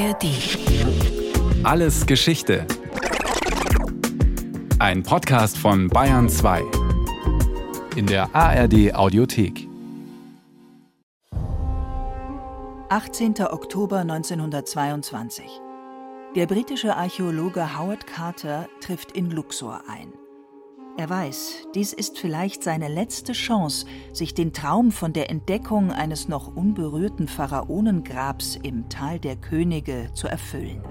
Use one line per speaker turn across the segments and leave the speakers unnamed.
ARD.
Alles Geschichte. Ein Podcast von Bayern 2. In der ARD Audiothek.
18. Oktober 1922. Der britische Archäologe Howard Carter trifft in Luxor ein. Er weiß, dies ist vielleicht seine letzte Chance, sich den Traum von der Entdeckung eines noch unberührten Pharaonengrabs im Tal der Könige zu erfüllen.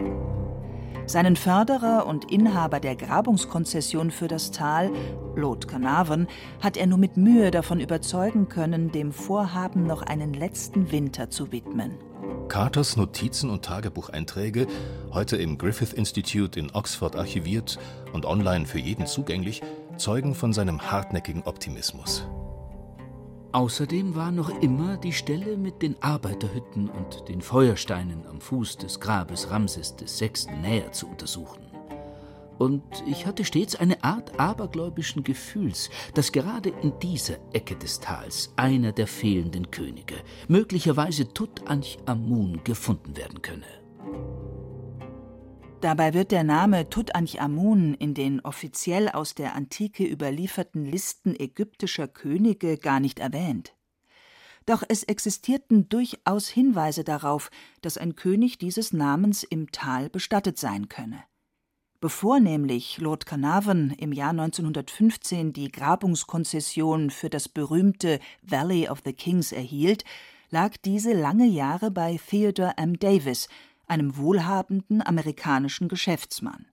Seinen Förderer und Inhaber der Grabungskonzession für das Tal, Lord Carnarvon, hat er nur mit Mühe davon überzeugen können, dem Vorhaben noch einen letzten Winter zu widmen.
Carters Notizen und Tagebucheinträge, heute im Griffith Institute in Oxford archiviert und online für jeden zugänglich, zeugen von seinem hartnäckigen Optimismus.
Außerdem war noch immer die Stelle mit den Arbeiterhütten und den Feuersteinen am Fuß des Grabes Ramses VI. näher zu untersuchen. Und ich hatte stets eine Art abergläubischen Gefühls, dass gerade in dieser Ecke des Tals einer der fehlenden Könige, möglicherweise Tutanchamun, gefunden werden könne.
Dabei wird der Name Tutanchamun in den offiziell aus der Antike überlieferten Listen ägyptischer Könige gar nicht erwähnt. Doch es existierten durchaus Hinweise darauf, dass ein König dieses Namens im Tal bestattet sein könne. Bevor nämlich Lord Carnarvon im Jahr 1915 die Grabungskonzession für das berühmte Valley of the Kings erhielt, lag diese lange Jahre bei Theodore M. Davis, einem wohlhabenden amerikanischen Geschäftsmann.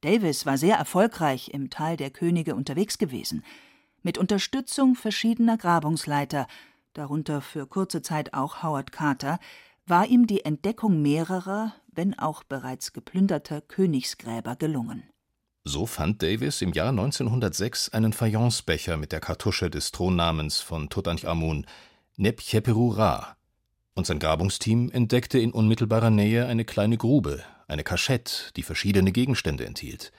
Davis war sehr erfolgreich im Tal der Könige unterwegs gewesen, mit Unterstützung verschiedener Grabungsleiter, darunter für kurze Zeit auch Howard Carter, war ihm die Entdeckung mehrerer, wenn auch bereits geplünderter Königsgräber gelungen.
So fand Davis im Jahr 1906 einen Fayencebecher mit der Kartusche des Thronnamens von Tutanchamun, Nebcheperu Ra, und sein Grabungsteam entdeckte in unmittelbarer Nähe eine kleine Grube, eine Kaschette, die verschiedene Gegenstände enthielt.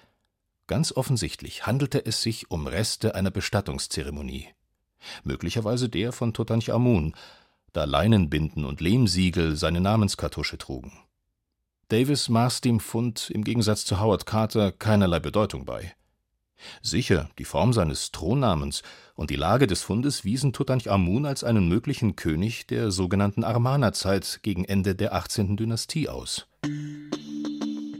Ganz offensichtlich handelte es sich um Reste einer Bestattungszeremonie. Möglicherweise der von Tutanchamun, da Leinenbinden und Lehmsiegel seine Namenskartusche trugen. Davis maß dem Fund im Gegensatz zu Howard Carter keinerlei Bedeutung bei. Sicher, die Form seines Thronnamens und die Lage des Fundes wiesen Tutanchamun als einen möglichen König der sogenannten Armanerzeit gegen Ende der 18. Dynastie aus.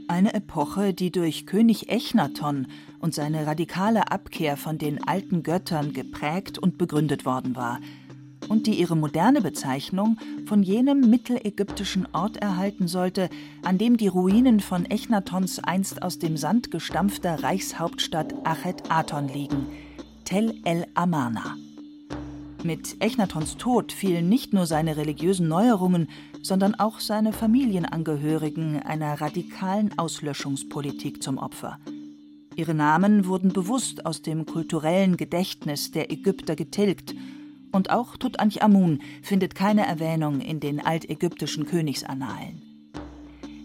Eine Epoche, die durch König Echnaton und seine radikale Abkehr von den alten Göttern geprägt und begründet worden war – und die ihre moderne Bezeichnung von jenem mittelägyptischen Ort erhalten sollte, an dem die Ruinen von Echnatons einst aus dem Sand gestampfter Reichshauptstadt Achet Aton liegen, Tel el Amarna. Mit Echnatons Tod fielen nicht nur seine religiösen Neuerungen, sondern auch seine Familienangehörigen einer radikalen Auslöschungspolitik zum Opfer. Ihre Namen wurden bewusst aus dem kulturellen Gedächtnis der Ägypter getilgt und auch Tutanchamun findet keine Erwähnung in den altägyptischen Königsannalen.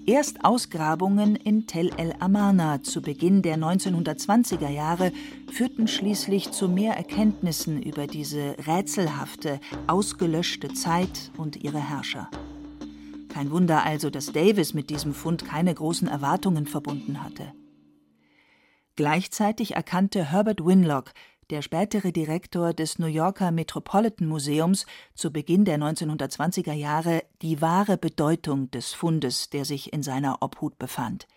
Erst Ausgrabungen in Tel el Amarna zu Beginn der 1920er Jahre führten schließlich zu mehr Erkenntnissen über diese rätselhafte, ausgelöschte Zeit und ihre Herrscher. Kein Wunder also, dass Davis mit diesem Fund keine großen Erwartungen verbunden hatte. Gleichzeitig erkannte Herbert Winlock, der spätere Direktor des New Yorker Metropolitan Museums zu Beginn der 1920er Jahre, die wahre Bedeutung des Fundes, der sich in seiner Obhut befand.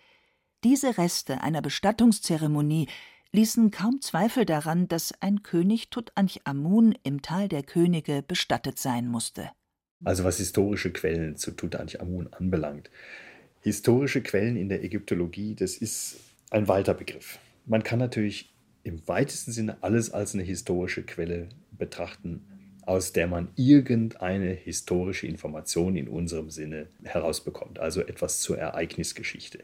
Diese Reste einer Bestattungszeremonie ließen kaum Zweifel daran, dass ein König Tutanchamun im Tal der Könige bestattet sein musste.
Also was historische Quellen zu Tutanchamun anbelangt. Historische Quellen in der Ägyptologie, das ist ein weiter Begriff. Man kann natürlich im weitesten Sinne alles als eine historische Quelle betrachten, aus der man irgendeine historische Information in unserem Sinne herausbekommt, also etwas zur Ereignisgeschichte.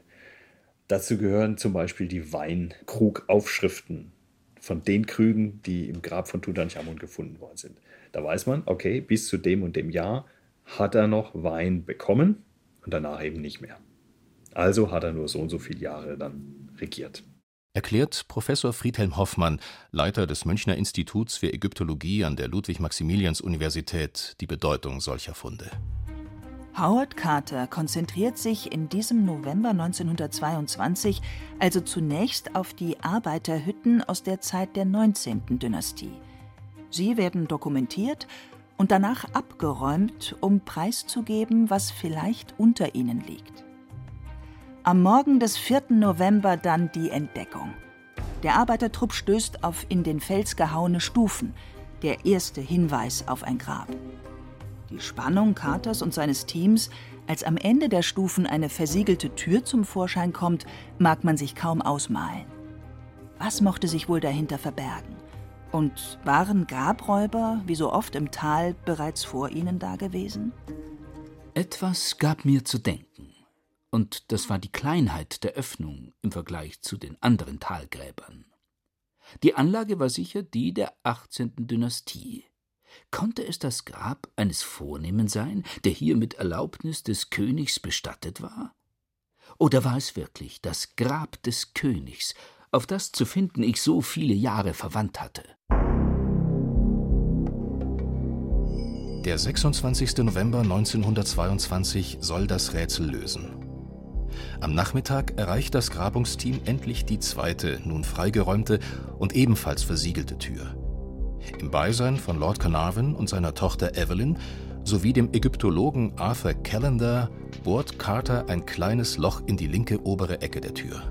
Dazu gehören zum Beispiel die Weinkrugaufschriften von den Krügen, die im Grab von Tutanchamun gefunden worden sind. Da weiß man, okay, bis zu dem und dem Jahr hat er noch Wein bekommen und danach eben nicht mehr. Also hat er nur so und so viele Jahre dann regiert
erklärt Professor Friedhelm Hoffmann, Leiter des Münchner Instituts für Ägyptologie an der Ludwig-Maximilians-Universität, die Bedeutung solcher Funde.
Howard Carter konzentriert sich in diesem November 1922 also zunächst auf die Arbeiterhütten aus der Zeit der 19. Dynastie. Sie werden dokumentiert und danach abgeräumt, um preiszugeben, was vielleicht unter ihnen liegt. Am Morgen des 4. November dann die Entdeckung. Der Arbeitertrupp stößt auf in den Fels gehauene Stufen, der erste Hinweis auf ein Grab. Die Spannung Carters und seines Teams, als am Ende der Stufen eine versiegelte Tür zum Vorschein kommt, mag man sich kaum ausmalen. Was mochte sich wohl dahinter verbergen? Und waren Grabräuber, wie so oft im Tal, bereits vor ihnen dagewesen?
Etwas gab mir zu denken. Und das war die Kleinheit der Öffnung im Vergleich zu den anderen Talgräbern. Die Anlage war sicher die der 18. Dynastie. Konnte es das Grab eines Vornehmen sein, der hier mit Erlaubnis des Königs bestattet war? Oder war es wirklich das Grab des Königs, auf das zu finden ich so viele Jahre verwandt hatte?
Der 26. November 1922 soll das Rätsel lösen. Am Nachmittag erreicht das Grabungsteam endlich die zweite, nun freigeräumte und ebenfalls versiegelte Tür. Im Beisein von Lord Carnarvon und seiner Tochter Evelyn sowie dem Ägyptologen Arthur Callender bohrt Carter ein kleines Loch in die linke obere Ecke der Tür.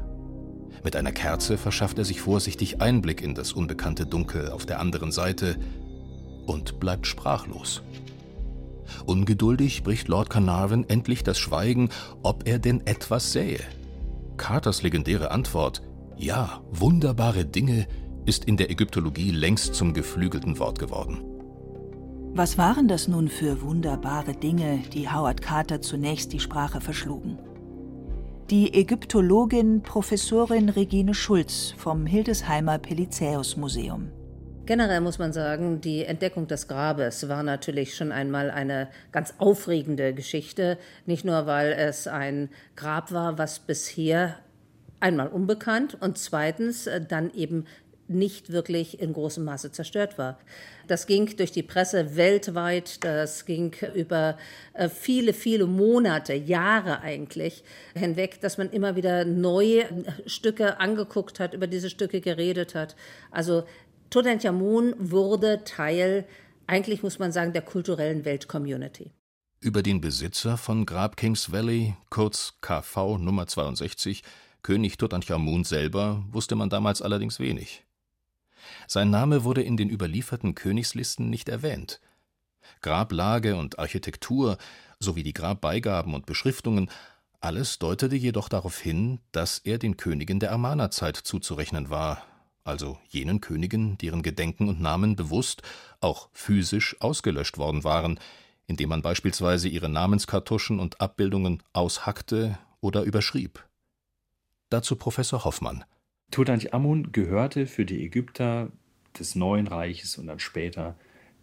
Mit einer Kerze verschafft er sich vorsichtig Einblick in das unbekannte Dunkel auf der anderen Seite und bleibt sprachlos. Ungeduldig bricht Lord Carnarvon endlich das Schweigen, ob er denn etwas sähe. Carters legendäre Antwort Ja, wunderbare Dinge ist in der Ägyptologie längst zum geflügelten Wort geworden.
Was waren das nun für wunderbare Dinge, die Howard Carter zunächst die Sprache verschlugen? Die Ägyptologin Professorin Regine Schulz vom Hildesheimer Pelizäus Museum.
Generell muss man sagen, die Entdeckung des Grabes war natürlich schon einmal eine ganz aufregende Geschichte. Nicht nur, weil es ein Grab war, was bisher einmal unbekannt und zweitens äh, dann eben nicht wirklich in großem Maße zerstört war. Das ging durch die Presse weltweit, das ging über äh, viele, viele Monate, Jahre eigentlich hinweg, dass man immer wieder neue äh, Stücke angeguckt hat, über diese Stücke geredet hat. Also Tutanchamun wurde Teil, eigentlich muss man sagen, der kulturellen Weltcommunity.
Über den Besitzer von Grab Kings Valley, kurz KV Nummer 62, König Tutanchamun selber, wusste man damals allerdings wenig. Sein Name wurde in den überlieferten Königslisten nicht erwähnt. Grablage und Architektur sowie die Grabbeigaben und Beschriftungen, alles deutete jedoch darauf hin, dass er den Königen der Amarna-Zeit zuzurechnen war, also jenen Königen, deren Gedenken und Namen bewusst, auch physisch ausgelöscht worden waren, indem man beispielsweise ihre Namenskartuschen und Abbildungen aushackte oder überschrieb. Dazu Professor Hoffmann.
Tutanchamun gehörte für die Ägypter des Neuen Reiches und dann später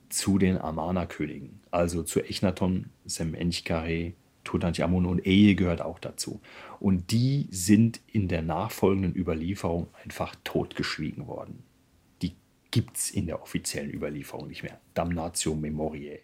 zu den Amana-Königen, also zu Echnaton, Semenchkare, Tutanchamun und Eye gehört auch dazu. Und die sind in der nachfolgenden Überlieferung einfach totgeschwiegen worden. Die gibt es in der offiziellen Überlieferung nicht mehr. Damnatio Memoriae.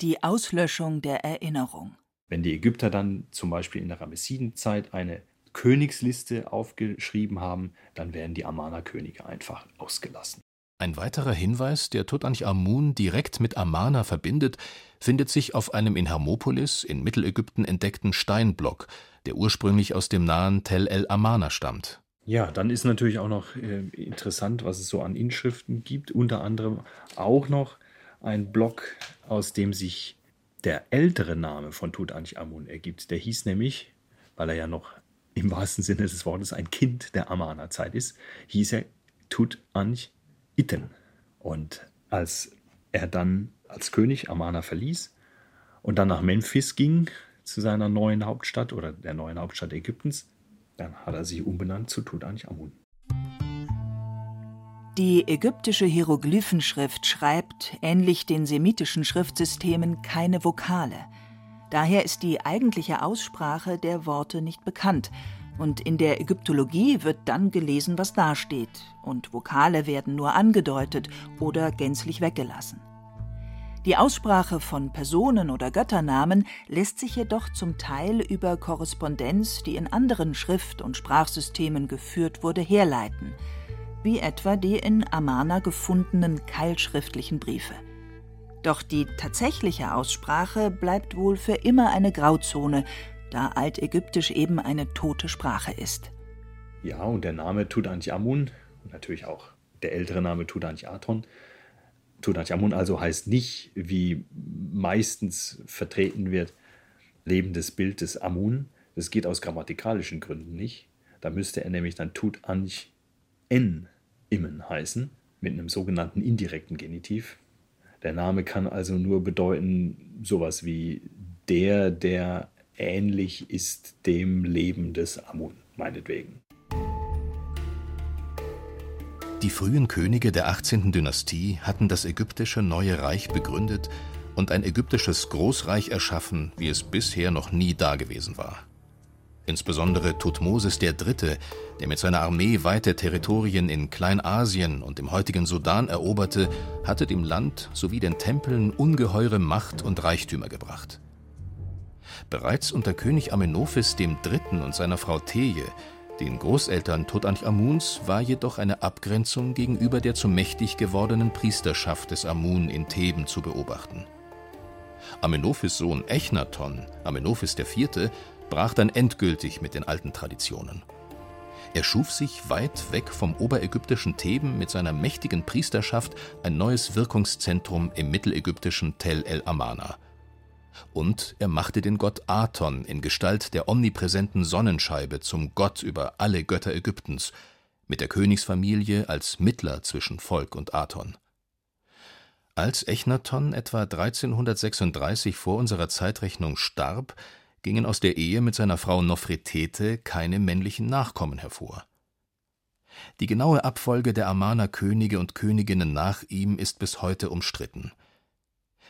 Die Auslöschung der Erinnerung.
Wenn die Ägypter dann zum Beispiel in der Ramessidenzeit eine Königsliste aufgeschrieben haben, dann werden die Amana-Könige einfach ausgelassen.
Ein weiterer Hinweis, der Tutanchamun direkt mit Amana verbindet, findet sich auf einem in Hermopolis in Mittelägypten entdeckten Steinblock, der ursprünglich aus dem nahen Tel el Amana stammt.
Ja, dann ist natürlich auch noch äh, interessant, was es so an Inschriften gibt. Unter anderem auch noch ein Block, aus dem sich der ältere Name von Tutanchamun ergibt. Der hieß nämlich, weil er ja noch im wahrsten Sinne des Wortes ein Kind der Amana-Zeit ist, hieß er Tutanch-Iten. Und als er dann als König Amana verließ und dann nach Memphis ging, zu seiner neuen Hauptstadt oder der neuen Hauptstadt Ägyptens, dann hat er sich umbenannt zu Tutanchamun.
Die ägyptische Hieroglyphenschrift schreibt, ähnlich den semitischen Schriftsystemen, keine Vokale – Daher ist die eigentliche Aussprache der Worte nicht bekannt, und in der Ägyptologie wird dann gelesen, was dasteht, und Vokale werden nur angedeutet oder gänzlich weggelassen. Die Aussprache von Personen oder Götternamen lässt sich jedoch zum Teil über Korrespondenz, die in anderen Schrift- und Sprachsystemen geführt wurde, herleiten, wie etwa die in Amana gefundenen keilschriftlichen Briefe. Doch die tatsächliche Aussprache bleibt wohl für immer eine Grauzone, da Altägyptisch eben eine tote Sprache ist.
Ja, und der Name Tutanchamun, natürlich auch der ältere Name Tutanchaton, Tutanchamun also heißt nicht, wie meistens vertreten wird, lebendes Bild des Amun. Das geht aus grammatikalischen Gründen nicht. Da müsste er nämlich dann Tutanch en immen heißen, mit einem sogenannten indirekten Genitiv. Der Name kann also nur bedeuten sowas wie der, der ähnlich ist dem Leben des Amun, meinetwegen.
Die frühen Könige der 18. Dynastie hatten das ägyptische Neue Reich begründet und ein ägyptisches Großreich erschaffen, wie es bisher noch nie dagewesen war. Insbesondere Thutmosis III., der mit seiner Armee weite Territorien in Kleinasien und dem heutigen Sudan eroberte, hatte dem Land sowie den Tempeln ungeheure Macht und Reichtümer gebracht. Bereits unter König Amenophis III. und seiner Frau Teje, den Großeltern Tutanchamuns, war jedoch eine Abgrenzung gegenüber der zu mächtig gewordenen Priesterschaft des Amun in Theben zu beobachten. Amenophis Sohn Echnaton, Amenophis IV., brach dann endgültig mit den alten Traditionen. Er schuf sich weit weg vom oberägyptischen Theben mit seiner mächtigen Priesterschaft ein neues Wirkungszentrum im mittelägyptischen Tel el Amana. Und er machte den Gott Aton in Gestalt der omnipräsenten Sonnenscheibe zum Gott über alle Götter Ägyptens, mit der Königsfamilie als Mittler zwischen Volk und Aton. Als Echnaton etwa 1336 vor unserer Zeitrechnung starb, gingen aus der Ehe mit seiner Frau Nofretete keine männlichen Nachkommen hervor. Die genaue Abfolge der Amaner Könige und Königinnen nach ihm ist bis heute umstritten.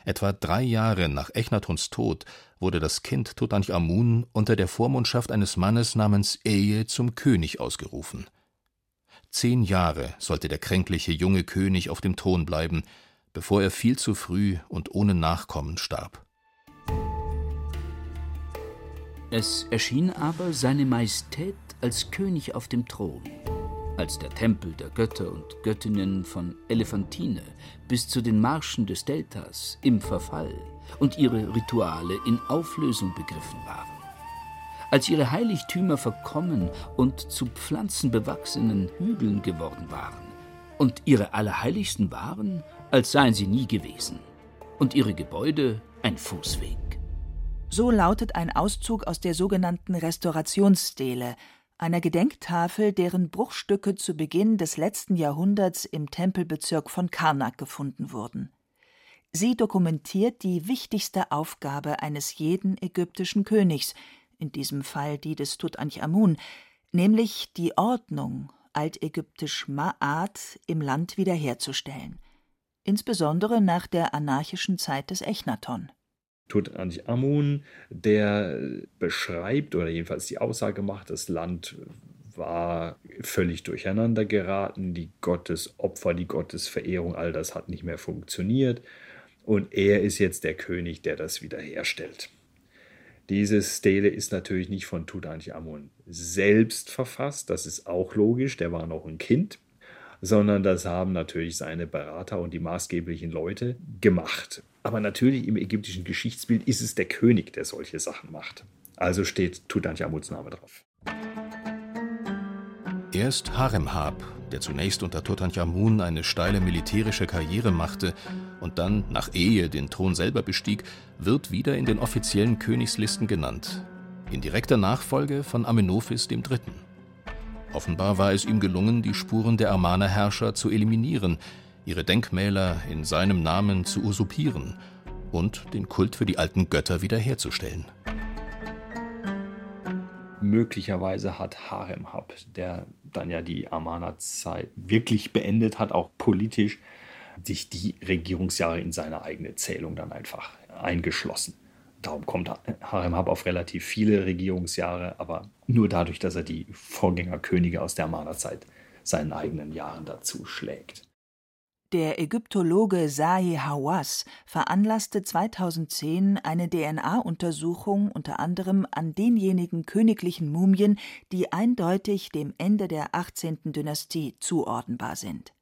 Etwa drei Jahre nach Echnatons Tod wurde das Kind Tutanchamun unter der Vormundschaft eines Mannes namens Eje zum König ausgerufen. Zehn Jahre sollte der kränkliche junge König auf dem Thron bleiben, bevor er viel zu früh und ohne Nachkommen starb.
Es erschien aber seine Majestät als König auf dem Thron, als der Tempel der Götter und Göttinnen von Elephantine bis zu den Marschen des Deltas im Verfall und ihre Rituale in Auflösung begriffen waren. Als ihre Heiligtümer verkommen und zu pflanzenbewachsenen Hügeln geworden waren und ihre Allerheiligsten waren, als seien sie nie gewesen und ihre Gebäude ein Fußweg.
So lautet ein Auszug aus der sogenannten Restaurationsstele, einer Gedenktafel, deren Bruchstücke zu Beginn des letzten Jahrhunderts im Tempelbezirk von Karnak gefunden wurden. Sie dokumentiert die wichtigste Aufgabe eines jeden ägyptischen Königs, in diesem Fall die des Tutanchamun, nämlich die Ordnung, altägyptisch Ma'at, im Land wiederherzustellen, insbesondere nach der anarchischen Zeit des Echnaton.
Tutanchamun, der beschreibt oder jedenfalls die Aussage macht, das Land war völlig durcheinander geraten, die Gottesopfer, die Gottesverehrung, all das hat nicht mehr funktioniert und er ist jetzt der König, der das wiederherstellt. Diese Stele ist natürlich nicht von Tutanchamun selbst verfasst, das ist auch logisch, der war noch ein Kind, sondern das haben natürlich seine Berater und die maßgeblichen Leute gemacht. Aber natürlich im ägyptischen Geschichtsbild ist es der König, der solche Sachen macht. Also steht Tutanchamuns Name drauf.
Erst Haremhab, der zunächst unter Tutanchamun eine steile militärische Karriere machte und dann nach Ehe den Thron selber bestieg, wird wieder in den offiziellen Königslisten genannt, in direkter Nachfolge von Amenophis III. Offenbar war es ihm gelungen, die Spuren der Amana-Herrscher zu eliminieren, ihre Denkmäler in seinem Namen zu usurpieren und den Kult für die alten Götter wiederherzustellen.
Möglicherweise hat Haremhab, der dann ja die Amana-Zeit wirklich beendet hat, auch politisch, sich die Regierungsjahre in seine eigene Zählung dann einfach eingeschlossen. Darum kommt Haremhab auf relativ viele Regierungsjahre, aber nur dadurch, dass er die Vorgängerkönige aus der Amana-Zeit seinen eigenen Jahren dazu schlägt.
Der Ägyptologe Zahi Hawass veranlasste 2010 eine DNA-Untersuchung unter anderem an denjenigen königlichen Mumien, die eindeutig dem Ende der 18. Dynastie zuordnenbar sind.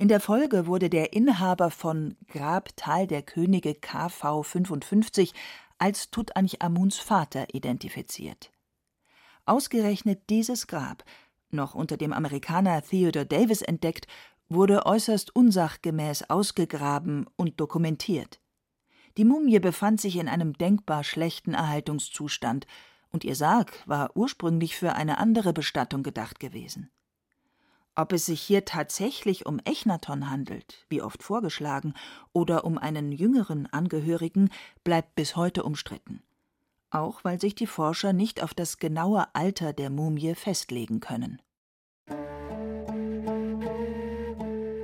In der Folge wurde der Inhaber von Grab Tal der Könige KV 55 als Tutanchamuns Vater identifiziert. Ausgerechnet dieses Grab, noch unter dem Amerikaner Theodore Davis entdeckt, wurde äußerst unsachgemäß ausgegraben und dokumentiert. Die Mumie befand sich in einem denkbar schlechten Erhaltungszustand, und ihr Sarg war ursprünglich für eine andere Bestattung gedacht gewesen. Ob es sich hier tatsächlich um Echnaton handelt, wie oft vorgeschlagen, oder um einen jüngeren Angehörigen, bleibt bis heute umstritten. Auch weil sich die Forscher nicht auf das genaue Alter der Mumie festlegen können.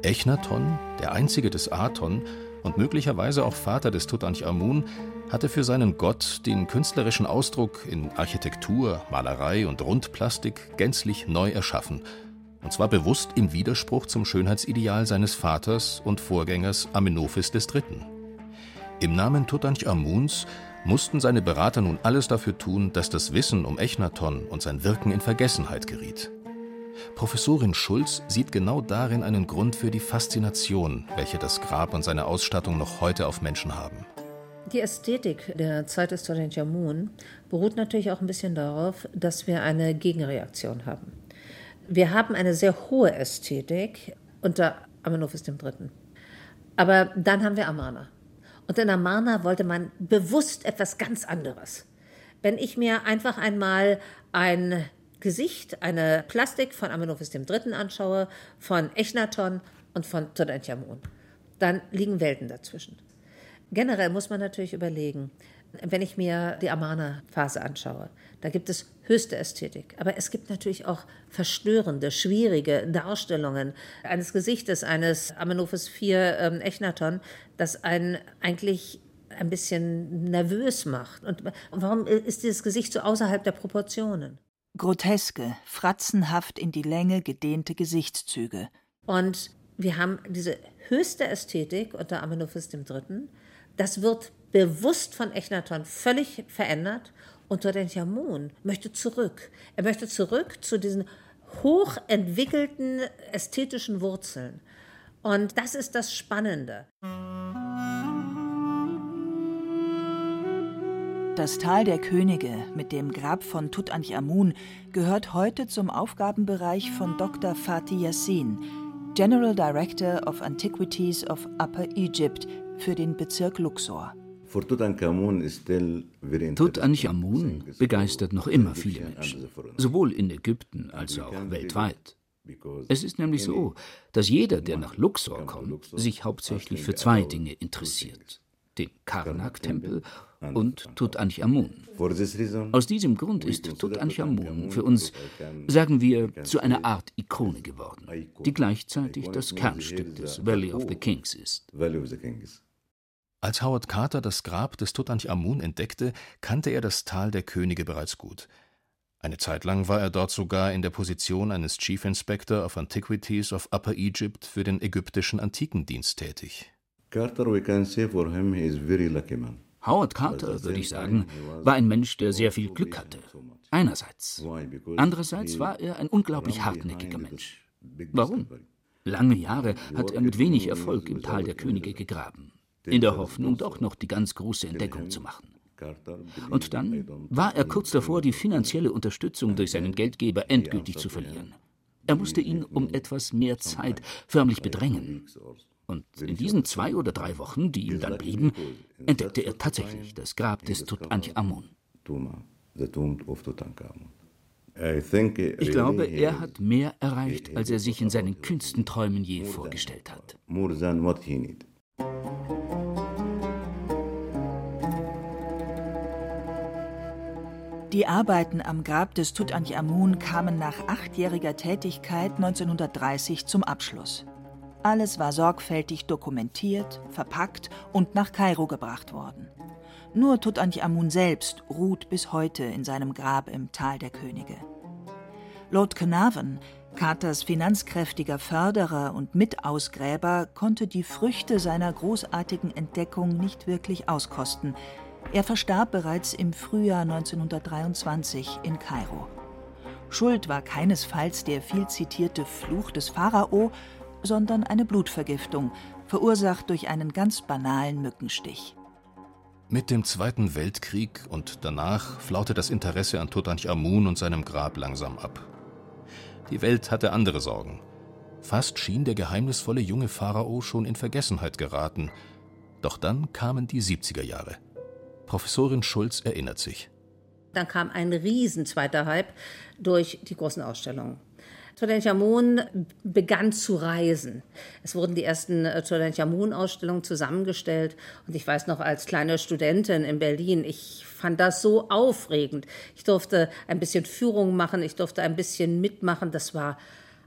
Echnaton, der einzige des Aton und möglicherweise auch Vater des Tutanchamun, hatte für seinen Gott den künstlerischen Ausdruck in Architektur, Malerei und Rundplastik gänzlich neu erschaffen, und zwar bewusst im Widerspruch zum Schönheitsideal seines Vaters und Vorgängers Amenophis III. Im Namen Tutanchamuns mussten seine Berater nun alles dafür tun, dass das Wissen um Echnaton und sein Wirken in Vergessenheit geriet. Professorin Schulz sieht genau darin einen Grund für die Faszination, welche das Grab und seine Ausstattung noch heute auf Menschen haben.
Die Ästhetik der Zeit des Tutanchamun beruht natürlich auch ein bisschen darauf, dass wir eine Gegenreaktion haben. Wir haben eine sehr hohe Ästhetik unter Amenophis III. Aber dann haben wir Amana. Und in Amana wollte man bewusst etwas ganz anderes. Wenn ich mir einfach einmal ein Gesicht eine Plastik von Amenophis III. anschaue, von Echnaton und von Tutanchamun, dann liegen Welten dazwischen. Generell muss man natürlich überlegen, wenn ich mir die Amana-Phase anschaue, da gibt es höchste Ästhetik. Aber es gibt natürlich auch verstörende, schwierige Darstellungen eines Gesichtes eines Amenophis IV ähm, Echnaton, das einen eigentlich ein bisschen nervös macht. Und warum ist dieses Gesicht so außerhalb der Proportionen?
Groteske, fratzenhaft in die Länge gedehnte Gesichtszüge.
Und wir haben diese höchste Ästhetik unter Amenophis III. Das wird bewusst von Echnaton völlig verändert und Tutanchamun möchte zurück. Er möchte zurück zu diesen hochentwickelten ästhetischen Wurzeln. Und das ist das Spannende.
Das Tal der Könige mit dem Grab von Tutanchamun gehört heute zum Aufgabenbereich von Dr. Fatih Yassin, General Director of Antiquities of Upper Egypt für den Bezirk Luxor.
Tutanchamun begeistert noch immer viele Menschen, sowohl in Ägypten als auch weltweit. Es ist nämlich so, dass jeder, der nach Luxor kommt, sich hauptsächlich für zwei Dinge interessiert den Karnak-Tempel und Tutanchamun. Aus diesem Grund ist Tutanchamun für uns, sagen wir, zu einer Art Ikone geworden, die gleichzeitig das Kernstück des Valley of the Kings ist.
Als Howard Carter das Grab des Tutanchamun entdeckte, kannte er das Tal der Könige bereits gut. Eine Zeit lang war er dort sogar in der Position eines Chief Inspector of Antiquities of Upper Egypt für den ägyptischen Antikendienst tätig.
Carter, we can say for him he is very lucky man. Howard Carter, würde ich sagen, war ein Mensch, der sehr viel Glück hatte. Einerseits. Andererseits war er ein unglaublich hartnäckiger Mensch. Warum? Lange Jahre hat er mit wenig Erfolg im Tal der Könige gegraben, in der Hoffnung, doch noch die ganz große Entdeckung zu machen. Und dann war er kurz davor, die finanzielle Unterstützung durch seinen Geldgeber endgültig zu verlieren. Er musste ihn um etwas mehr Zeit förmlich bedrängen. Und in diesen zwei oder drei Wochen, die ihm dann blieben, entdeckte er tatsächlich das Grab des Tutanchamun. Ich glaube, er hat mehr erreicht, als er sich in seinen kühnsten Träumen je vorgestellt hat.
Die Arbeiten am Grab des Tutanchamun kamen nach achtjähriger Tätigkeit 1930 zum Abschluss. Alles war sorgfältig dokumentiert, verpackt und nach Kairo gebracht worden. Nur Tutanchamun selbst ruht bis heute in seinem Grab im Tal der Könige. Lord Carnarvon, Carters finanzkräftiger Förderer und Mitausgräber konnte die Früchte seiner großartigen Entdeckung nicht wirklich auskosten. Er verstarb bereits im Frühjahr 1923 in Kairo. Schuld war keinesfalls der viel zitierte Fluch des Pharao, sondern eine Blutvergiftung, verursacht durch einen ganz banalen Mückenstich.
Mit dem Zweiten Weltkrieg und danach flaute das Interesse an Tutanchamun und seinem Grab langsam ab. Die Welt hatte andere Sorgen. Fast schien der geheimnisvolle junge Pharao schon in Vergessenheit geraten. Doch dann kamen die 70er Jahre. Professorin Schulz erinnert sich.
Dann kam ein riesen zweiter Hype durch die großen Ausstellungen. Tutanchamun begann zu reisen. Es wurden die ersten äh, Tutanchamun-Ausstellungen zusammengestellt. Und ich weiß noch, als kleine Studentin in Berlin, ich fand das so aufregend. Ich durfte ein bisschen Führung machen, ich durfte ein bisschen mitmachen. Das war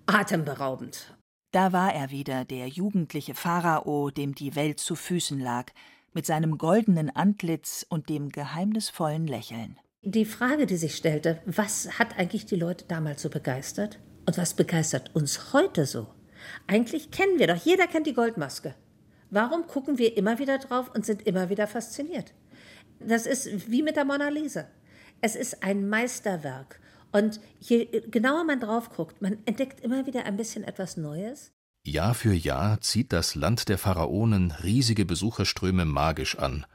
atemberaubend.
Da war er wieder, der jugendliche Pharao, dem die Welt zu Füßen lag, mit seinem goldenen Antlitz und dem geheimnisvollen Lächeln.
Die Frage, die sich stellte, was hat eigentlich die Leute damals so begeistert? Und was begeistert uns heute so? Eigentlich kennen wir doch, jeder kennt die Goldmaske. Warum gucken wir immer wieder drauf und sind immer wieder fasziniert? Das ist wie mit der Mona Lisa. Es ist ein Meisterwerk. Und je genauer man drauf guckt, man entdeckt immer wieder ein bisschen etwas Neues.
Jahr für Jahr zieht das Land der Pharaonen riesige Besucherströme magisch an.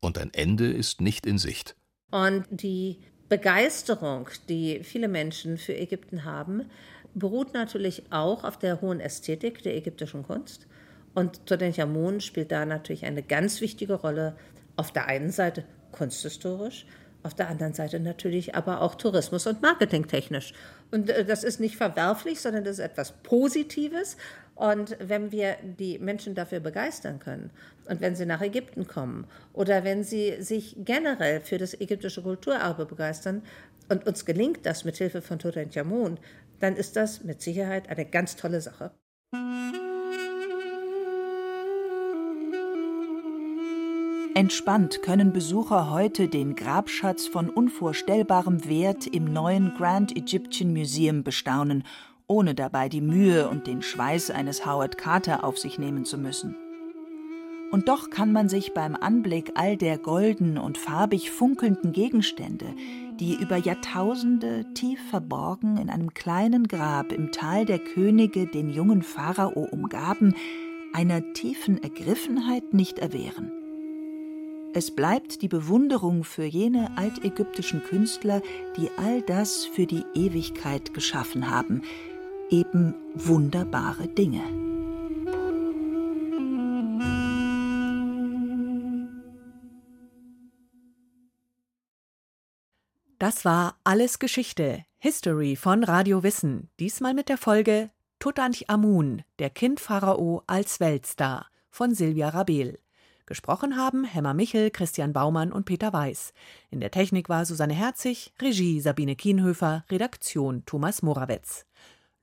Und ein Ende ist nicht in Sicht.
Und die Begeisterung, die viele Menschen für Ägypten haben, beruht natürlich auch auf der hohen Ästhetik der ägyptischen Kunst. Und Tutanchamun spielt da natürlich eine ganz wichtige Rolle. Auf der einen Seite kunsthistorisch, auf der anderen Seite natürlich aber auch Tourismus- und Marketingtechnisch. Und äh, das ist nicht verwerflich, sondern das ist etwas Positives. Und wenn wir die Menschen dafür begeistern können und wenn sie nach Ägypten kommen oder wenn sie sich generell für das ägyptische Kulturerbe begeistern und uns gelingt das mit Hilfe von Tutanchamun, dann ist das mit Sicherheit eine ganz tolle Sache.
Entspannt können Besucher heute den Grabschatz von unvorstellbarem Wert im neuen Grand Egyptian Museum bestaunen ohne dabei die Mühe und den Schweiß eines Howard Carter auf sich nehmen zu müssen. Und doch kann man sich beim Anblick all der golden und farbig funkelnden Gegenstände, die über Jahrtausende tief verborgen in einem kleinen Grab im Tal der Könige den jungen Pharao umgaben, einer tiefen Ergriffenheit nicht erwehren. Es bleibt die Bewunderung für jene altägyptischen Künstler, die all das für die Ewigkeit geschaffen haben, eben wunderbare Dinge.
Das war Alles Geschichte, History von Radio Wissen, diesmal mit der Folge Tutanchamun, der Kindpharao als Weltstar von Silvia Rabel. Gesprochen haben Hemmer Michel, Christian Baumann und Peter Weiß. In der Technik war Susanne Herzig, Regie Sabine Kienhöfer, Redaktion Thomas Morawetz.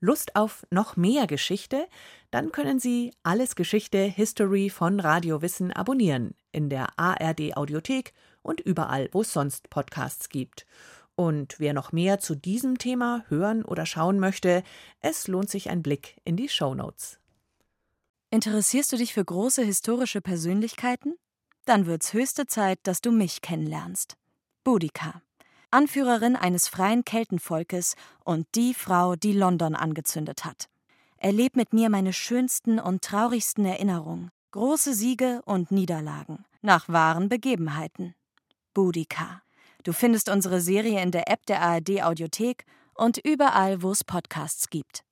Lust auf noch mehr Geschichte? Dann können Sie Alles Geschichte History von Radio Wissen abonnieren in der ARD Audiothek und überall, wo es sonst Podcasts gibt. Und wer noch mehr zu diesem Thema hören oder schauen möchte, es lohnt sich ein Blick in die Show Notes.
Interessierst du dich für große historische Persönlichkeiten? Dann wird's höchste Zeit, dass du mich kennenlernst. Boudica. Anführerin eines freien Keltenvolkes und die Frau, die London angezündet hat. Erleb mit mir meine schönsten und traurigsten Erinnerungen, große Siege und Niederlagen, nach wahren Begebenheiten. Boudica. Du findest unsere Serie in der App der ARD Audiothek und überall, wo es Podcasts gibt.